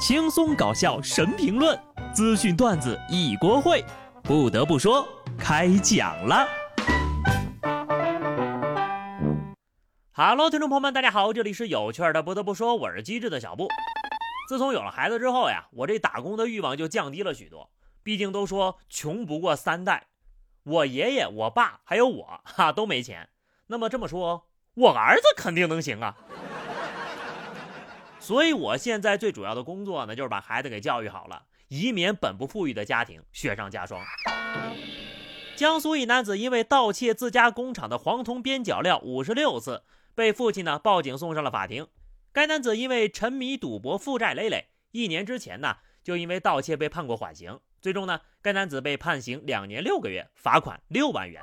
轻松搞笑神评论，资讯段子一锅烩。不得不说，开讲了。Hello，听众朋友们，大家好，这里是有趣的。不得不说，我是机智的小布。自从有了孩子之后呀，我这打工的欲望就降低了许多。毕竟都说穷不过三代，我爷爷、我爸还有我哈都没钱。那么这么说，我儿子肯定能行啊。所以，我现在最主要的工作呢，就是把孩子给教育好了，以免本不富裕的家庭雪上加霜。江苏一男子因为盗窃自家工厂的黄铜边角料五十六次，被父亲呢报警送上了法庭。该男子因为沉迷赌博，负债累累，一年之前呢就因为盗窃被判过缓刑。最终呢，该男子被判刑两年六个月，罚款六万元。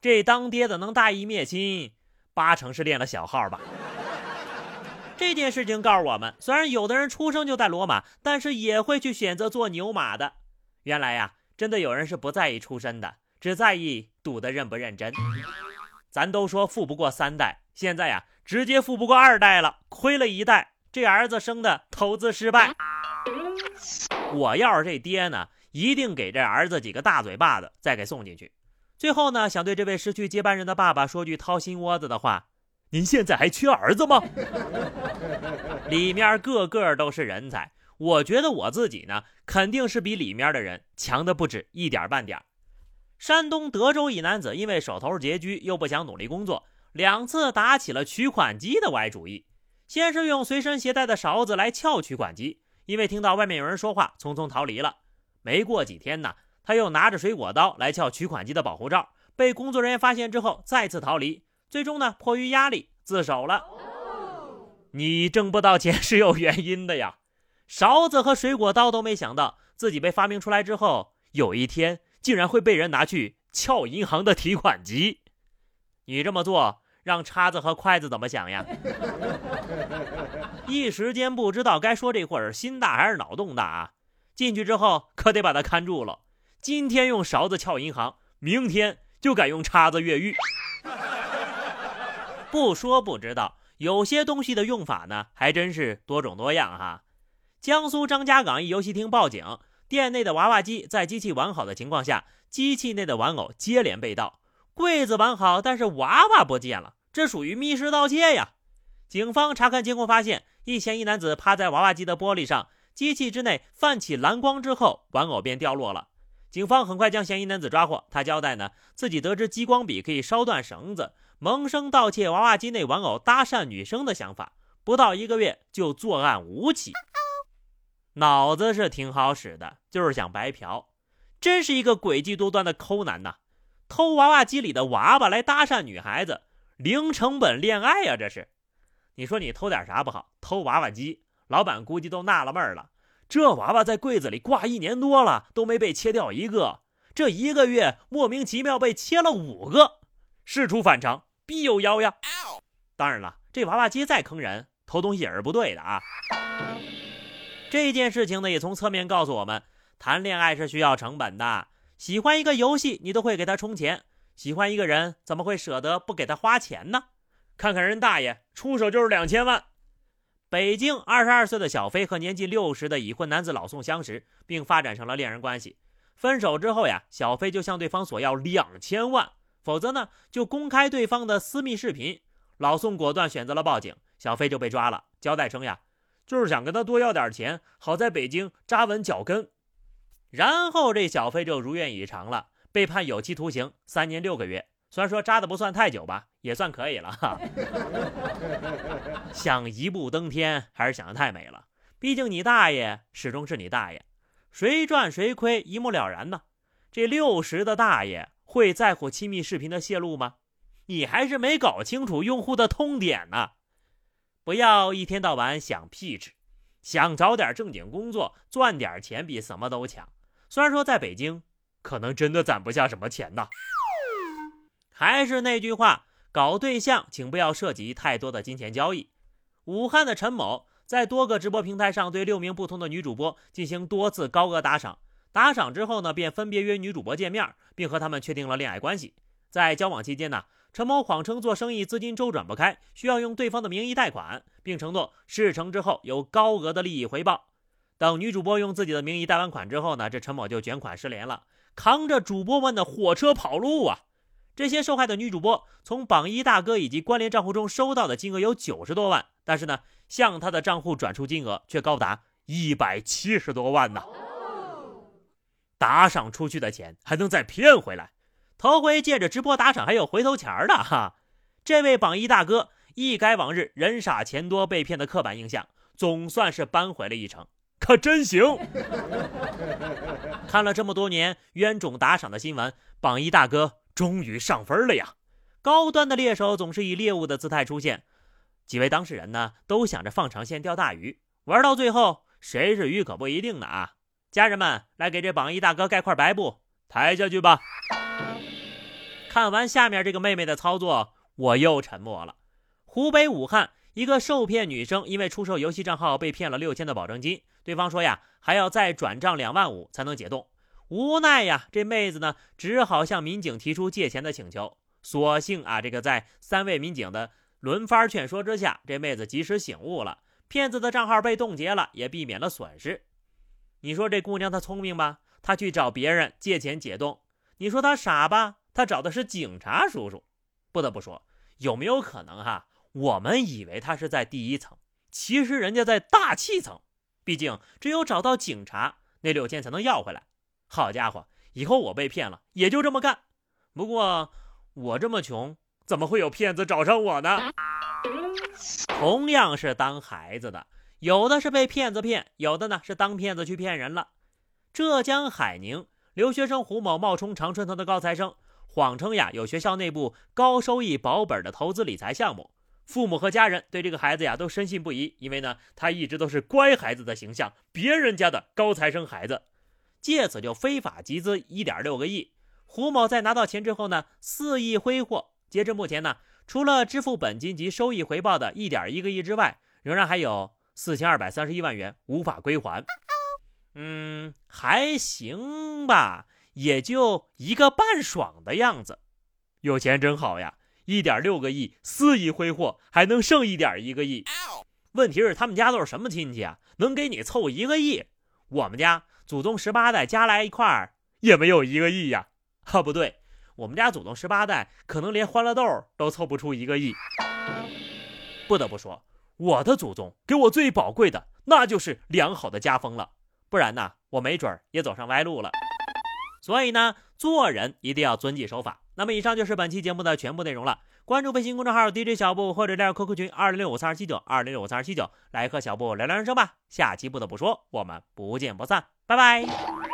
这当爹的能大义灭亲，八成是练了小号吧。这件事情告诉我们，虽然有的人出生就在罗马，但是也会去选择做牛马的。原来呀，真的有人是不在意出身的，只在意赌的认不认真。咱都说富不过三代，现在呀，直接富不过二代了，亏了一代，这儿子生的投资失败。我要是这爹呢，一定给这儿子几个大嘴巴子，再给送进去。最后呢，想对这位失去接班人的爸爸说句掏心窝子的话。您现在还缺儿子吗？里面个个都是人才，我觉得我自己呢，肯定是比里面的人强的不止一点半点。山东德州一男子因为手头拮据，又不想努力工作，两次打起了取款机的歪主意。先是用随身携带的勺子来撬取款机，因为听到外面有人说话，匆匆逃离了。没过几天呢，他又拿着水果刀来撬取款机的保护罩，被工作人员发现之后，再次逃离。最终呢，迫于压力自首了。你挣不到钱是有原因的呀。勺子和水果刀都没想到自己被发明出来之后，有一天竟然会被人拿去撬银行的提款机。你这么做，让叉子和筷子怎么想呀？一时间不知道该说这会儿心大还是脑洞大啊！进去之后可得把他看住了。今天用勺子撬银行，明天就敢用叉子越狱。不说不知道，有些东西的用法呢，还真是多种多样哈。江苏张家港一游戏厅报警，店内的娃娃机在机器完好的情况下，机器内的玩偶接连被盗，柜子完好，但是娃娃不见了，这属于密室盗窃呀！警方查看监控发现，一嫌疑男子趴在娃娃机的玻璃上，机器之内泛起蓝光之后，玩偶便掉落了。警方很快将嫌疑男子抓获，他交代呢，自己得知激光笔可以烧断绳子。萌生盗窃娃娃机内玩偶搭讪女生的想法，不到一个月就作案五起，脑子是挺好使的，就是想白嫖，真是一个诡计多端的抠男呐！偷娃娃机里的娃娃来搭讪女孩子，零成本恋爱呀！这是，你说你偷点啥不好？偷娃娃机，老板估计都纳了闷了，这娃娃在柜子里挂一年多了，都没被切掉一个，这一个月莫名其妙被切了五个，事出反常。必有妖呀！当然了，这娃娃机再坑人，偷东西也是不对的啊。这件事情呢，也从侧面告诉我们，谈恋爱是需要成本的。喜欢一个游戏，你都会给他充钱；喜欢一个人，怎么会舍得不给他花钱呢？看看人大爷，出手就是两千万。北京二十二岁的小飞和年近六十的已婚男子老宋相识，并发展成了恋人关系。分手之后呀，小飞就向对方索要两千万。否则呢，就公开对方的私密视频。老宋果断选择了报警，小飞就被抓了。交代称呀，就是想跟他多要点钱，好在北京扎稳脚跟。然后这小飞就如愿以偿了，被判有期徒刑三年六个月。虽然说扎的不算太久吧，也算可以了哈。想一步登天，还是想的太美了。毕竟你大爷始终是你大爷，谁赚谁亏一目了然呢。这六十的大爷。会在乎亲密视频的泄露吗？你还是没搞清楚用户的痛点呢。不要一天到晚想屁吃，想找点正经工作赚点钱比什么都强。虽然说在北京可能真的攒不下什么钱呢。还是那句话，搞对象请不要涉及太多的金钱交易。武汉的陈某在多个直播平台上对六名不同的女主播进行多次高额打赏。打赏之后呢，便分别约女主播见面，并和他们确定了恋爱关系。在交往期间呢，陈某谎称做生意资金周转不开，需要用对方的名义贷款，并承诺事成之后有高额的利益回报。等女主播用自己的名义贷完款之后呢，这陈某就卷款失联了，扛着主播们的火车跑路啊！这些受害的女主播从榜一大哥以及关联账户中收到的金额有九十多万，但是呢，向他的账户转出金额却高达一百七十多万呢！打赏出去的钱还能再骗回来？头回借着直播打赏还有回头钱的哈！这位榜一大哥一改往日人傻钱多被骗的刻板印象，总算是扳回了一城，可真行！看了这么多年冤种打赏的新闻，榜一大哥终于上分了呀！高端的猎手总是以猎物的姿态出现，几位当事人呢都想着放长线钓大鱼，玩到最后谁是鱼可不一定呢啊！家人们，来给这榜一大哥盖块白布，抬下去吧。看完下面这个妹妹的操作，我又沉默了。湖北武汉一个受骗女生因为出售游戏账号被骗了六千的保证金，对方说呀还要再转账两万五才能解冻。无奈呀，这妹子呢只好向民警提出借钱的请求。所幸啊，这个在三位民警的轮番劝说之下，这妹子及时醒悟了，骗子的账号被冻结了，也避免了损失。你说这姑娘她聪明吧？她去找别人借钱解冻。你说她傻吧？她找的是警察叔叔，不得不说，有没有可能哈？我们以为她是在第一层，其实人家在大气层。毕竟只有找到警察，那六千才能要回来。好家伙，以后我被骗了，也就这么干。不过我这么穷，怎么会有骗子找上我呢？同样是当孩子的，有的是被骗子骗，有的呢是当骗子去骗人了。浙江海宁留学生胡某冒充常春藤的高材生。谎称呀有学校内部高收益保本的投资理财项目，父母和家人对这个孩子呀都深信不疑，因为呢他一直都是乖孩子的形象，别人家的高材生孩子，借此就非法集资一点六个亿。胡某在拿到钱之后呢，肆意挥霍。截至目前呢，除了支付本金及收益回报的一点一个亿之外，仍然还有四千二百三十一万元无法归还。嗯，还行吧。也就一个半爽的样子，有钱真好呀！一点六个亿肆意挥霍，还能剩一点一个亿。问题是他们家都是什么亲戚啊？能给你凑一个亿？我们家祖宗十八代加来一块儿也没有一个亿呀！啊，不对，我们家祖宗十八代可能连欢乐豆都凑不出一个亿。不得不说，我的祖宗给我最宝贵的那就是良好的家风了，不然呢，我没准儿也走上歪路了。所以呢，做人一定要遵纪守法。那么，以上就是本期节目的全部内容了。关注微信公众号 DJ 小布，或者加入 QQ 群二零六五三二七九二零六五三二七九，来和小布聊聊人生吧。下期不得不说，我们不见不散，拜拜。